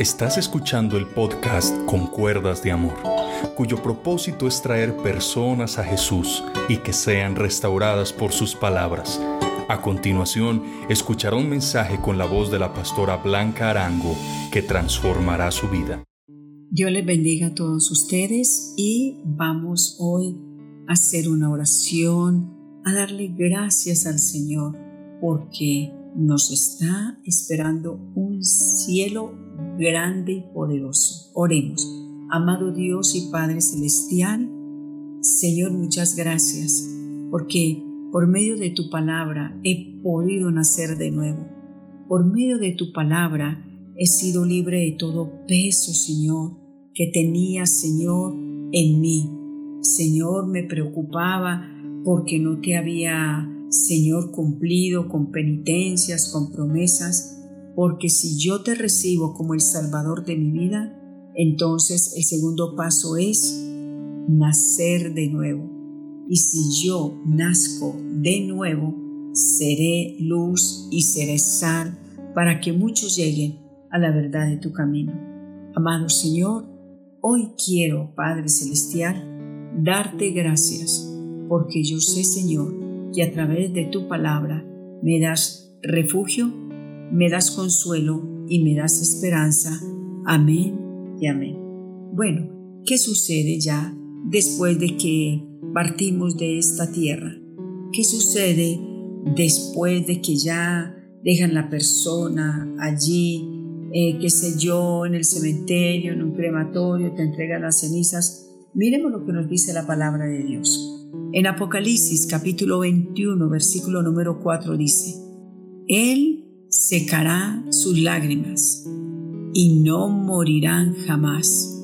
Estás escuchando el podcast Con Cuerdas de Amor, cuyo propósito es traer personas a Jesús y que sean restauradas por sus palabras. A continuación, escuchará un mensaje con la voz de la pastora Blanca Arango que transformará su vida. Dios les bendiga a todos ustedes y vamos hoy a hacer una oración, a darle gracias al Señor porque nos está esperando un cielo grande y poderoso. Oremos. Amado Dios y Padre Celestial, Señor, muchas gracias, porque por medio de tu palabra he podido nacer de nuevo. Por medio de tu palabra he sido libre de todo peso, Señor, que tenía, Señor, en mí. Señor, me preocupaba porque no te había, Señor, cumplido con penitencias, con promesas, porque si yo te recibo como el Salvador de mi vida, entonces el segundo paso es nacer de nuevo. Y si yo nazco de nuevo, seré luz y seré sal para que muchos lleguen a la verdad de tu camino. Amado Señor, hoy quiero, Padre Celestial, darte gracias, porque yo sé, Señor, que a través de tu palabra me das refugio me das consuelo y me das esperanza. Amén y amén. Bueno, ¿qué sucede ya después de que partimos de esta tierra? ¿Qué sucede después de que ya dejan la persona allí, eh, qué sé yo, en el cementerio, en un crematorio, te entregan las cenizas? Miremos lo que nos dice la palabra de Dios. En Apocalipsis capítulo 21, versículo número 4 dice, Él secará sus lágrimas y no morirán jamás.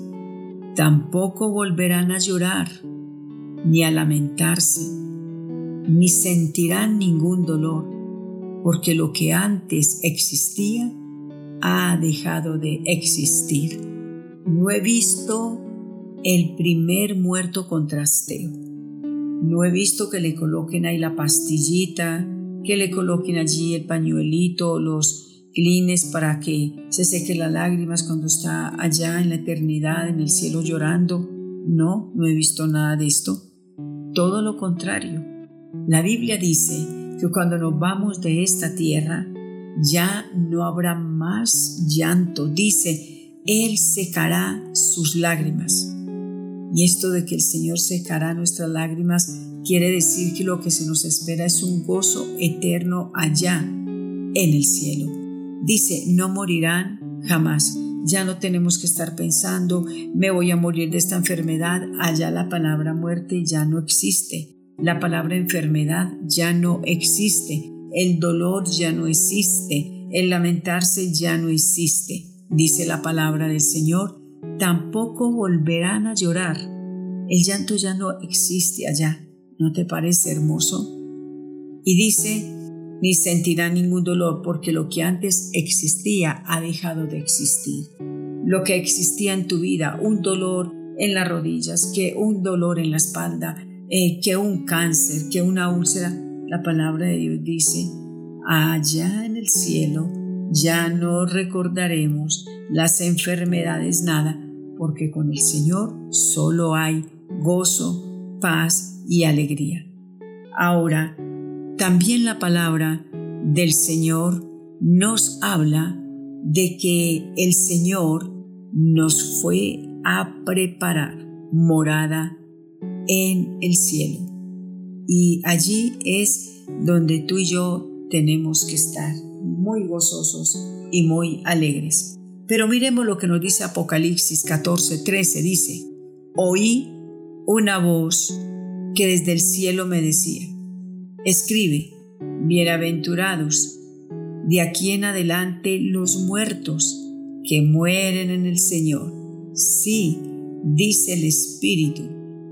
Tampoco volverán a llorar, ni a lamentarse, ni sentirán ningún dolor, porque lo que antes existía ha dejado de existir. No he visto el primer muerto con trasteo. No he visto que le coloquen ahí la pastillita que le coloquen allí el pañuelito, los clines para que se seque las lágrimas cuando está allá en la eternidad, en el cielo llorando. No, no he visto nada de esto. Todo lo contrario. La Biblia dice que cuando nos vamos de esta tierra, ya no habrá más llanto. Dice, Él secará sus lágrimas. Y esto de que el Señor secará nuestras lágrimas quiere decir que lo que se nos espera es un gozo eterno allá, en el cielo. Dice, no morirán jamás. Ya no tenemos que estar pensando, me voy a morir de esta enfermedad. Allá la palabra muerte ya no existe. La palabra enfermedad ya no existe. El dolor ya no existe. El lamentarse ya no existe. Dice la palabra del Señor, tampoco volverán a llorar. El llanto ya no existe allá. ¿No te parece hermoso? Y dice, ni sentirá ningún dolor porque lo que antes existía ha dejado de existir. Lo que existía en tu vida, un dolor en las rodillas, que un dolor en la espalda, eh, que un cáncer, que una úlcera, la palabra de Dios dice, allá en el cielo ya no recordaremos las enfermedades nada, porque con el Señor solo hay gozo, paz y alegría. Ahora, también la palabra del Señor nos habla de que el Señor nos fue a preparar morada en el cielo. Y allí es donde tú y yo tenemos que estar muy gozosos y muy alegres. Pero miremos lo que nos dice Apocalipsis 14, 13. Dice, oí una voz que desde el cielo me decía, escribe, bienaventurados, de aquí en adelante los muertos que mueren en el Señor. Sí, dice el Espíritu,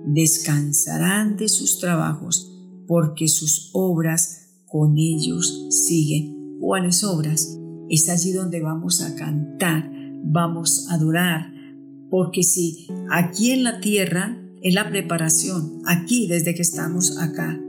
descansarán de sus trabajos, porque sus obras con ellos siguen. ¿Cuáles obras? Es allí donde vamos a cantar, vamos a adorar, porque si aquí en la tierra es la preparación, aquí desde que estamos acá,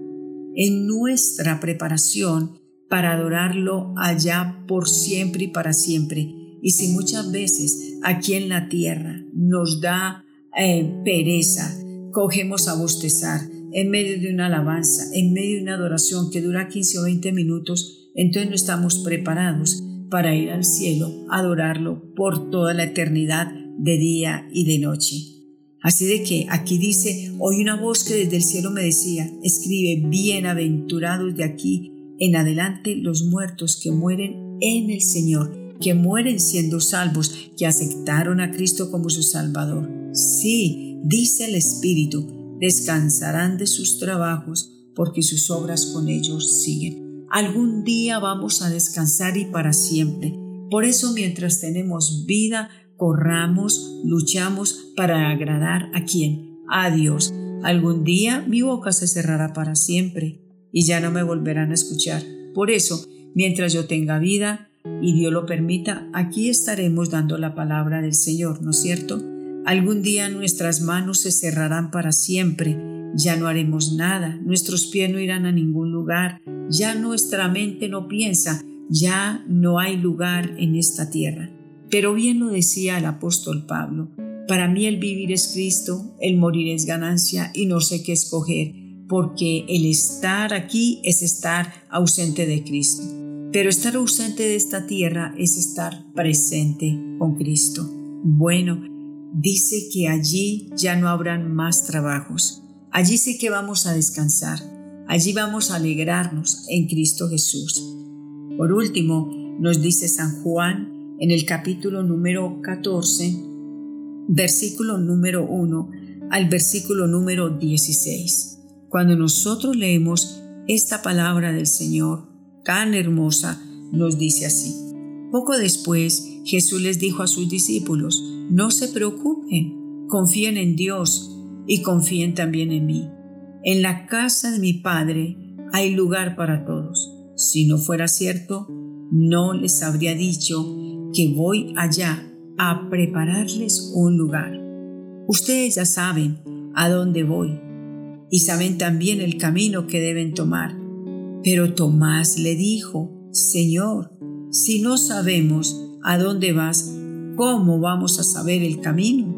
en nuestra preparación para adorarlo allá por siempre y para siempre. Y si muchas veces aquí en la tierra nos da eh, pereza, cogemos a bostezar en medio de una alabanza, en medio de una adoración que dura 15 o 20 minutos, entonces no estamos preparados para ir al cielo, adorarlo por toda la eternidad de día y de noche. Así de que aquí dice, oí una voz que desde el cielo me decía, escribe, bienaventurados de aquí en adelante los muertos que mueren en el Señor, que mueren siendo salvos, que aceptaron a Cristo como su Salvador. Sí, dice el Espíritu, descansarán de sus trabajos porque sus obras con ellos siguen. Algún día vamos a descansar y para siempre. Por eso mientras tenemos vida, corramos, luchamos para agradar a quién? A Dios. Algún día mi boca se cerrará para siempre y ya no me volverán a escuchar. Por eso, mientras yo tenga vida y Dios lo permita, aquí estaremos dando la palabra del Señor, ¿no es cierto? Algún día nuestras manos se cerrarán para siempre, ya no haremos nada, nuestros pies no irán a ningún lugar, ya nuestra mente no piensa, ya no hay lugar en esta tierra. Pero bien lo decía el apóstol Pablo, para mí el vivir es Cristo, el morir es ganancia y no sé qué escoger, porque el estar aquí es estar ausente de Cristo. Pero estar ausente de esta tierra es estar presente con Cristo. Bueno, dice que allí ya no habrán más trabajos. Allí sí que vamos a descansar. Allí vamos a alegrarnos en Cristo Jesús. Por último, nos dice San Juan en el capítulo número 14, versículo número 1 al versículo número 16. Cuando nosotros leemos esta palabra del Señor tan hermosa, nos dice así. Poco después, Jesús les dijo a sus discípulos, no se preocupen, confíen en Dios y confíen también en mí. En la casa de mi Padre hay lugar para todos. Si no fuera cierto, no les habría dicho que voy allá a prepararles un lugar. Ustedes ya saben a dónde voy y saben también el camino que deben tomar. Pero Tomás le dijo, Señor, si no sabemos a dónde vas, ¿cómo vamos a saber el camino?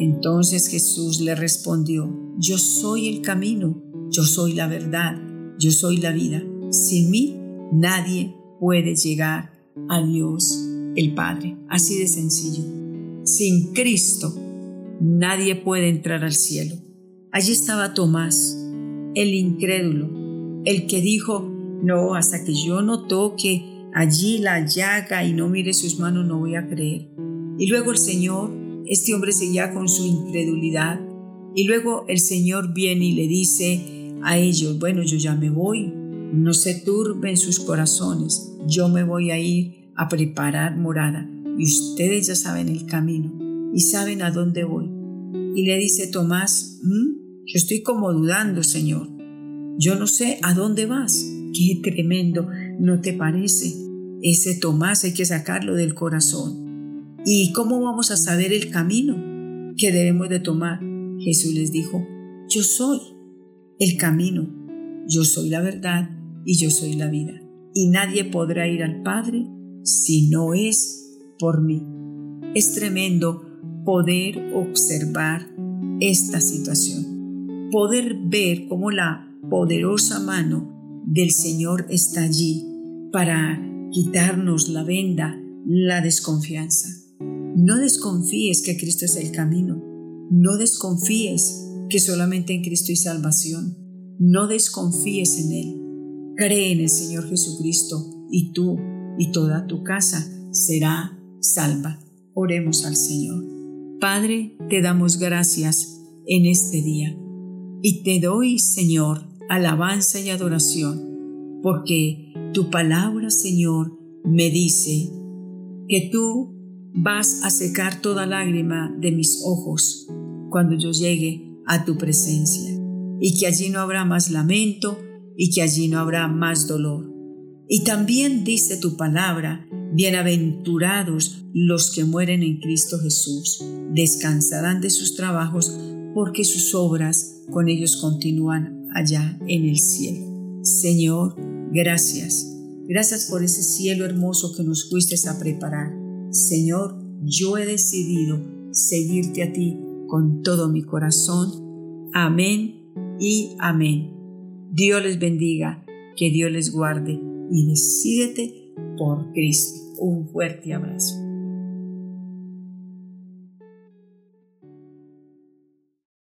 Entonces Jesús le respondió, yo soy el camino, yo soy la verdad, yo soy la vida. Sin mí nadie puede llegar a Dios el Padre. Así de sencillo. Sin Cristo nadie puede entrar al cielo. Allí estaba Tomás, el incrédulo, el que dijo, no, hasta que yo no toque allí la llaga y no mire sus manos no voy a creer. Y luego el Señor, este hombre seguía con su incredulidad, y luego el Señor viene y le dice a ellos, bueno, yo ya me voy, no se turben sus corazones, yo me voy a ir a preparar morada y ustedes ya saben el camino y saben a dónde voy. Y le dice Tomás, yo estoy como dudando, Señor, yo no sé a dónde vas. Qué tremendo, ¿no te parece? Ese Tomás hay que sacarlo del corazón. ¿Y cómo vamos a saber el camino que debemos de tomar? Jesús les dijo, yo soy el camino, yo soy la verdad y yo soy la vida. Y nadie podrá ir al Padre si no es por mí. Es tremendo poder observar esta situación, poder ver cómo la poderosa mano del Señor está allí para quitarnos la venda, la desconfianza. No desconfíes que Cristo es el camino. No desconfíes que solamente en Cristo hay salvación. No desconfíes en Él. Cree en el Señor Jesucristo y tú y toda tu casa será salva. Oremos al Señor. Padre, te damos gracias en este día y te doy, Señor, alabanza y adoración, porque tu palabra, Señor, me dice que tú vas a secar toda lágrima de mis ojos cuando yo llegue a tu presencia, y que allí no habrá más lamento y que allí no habrá más dolor. Y también dice tu palabra, bienaventurados los que mueren en Cristo Jesús, descansarán de sus trabajos porque sus obras con ellos continúan allá en el cielo. Señor, gracias. Gracias por ese cielo hermoso que nos fuiste a preparar. Señor, yo he decidido seguirte a ti con todo mi corazón. Amén y amén. Dios les bendiga, que Dios les guarde y decídete por Cristo. Un fuerte abrazo.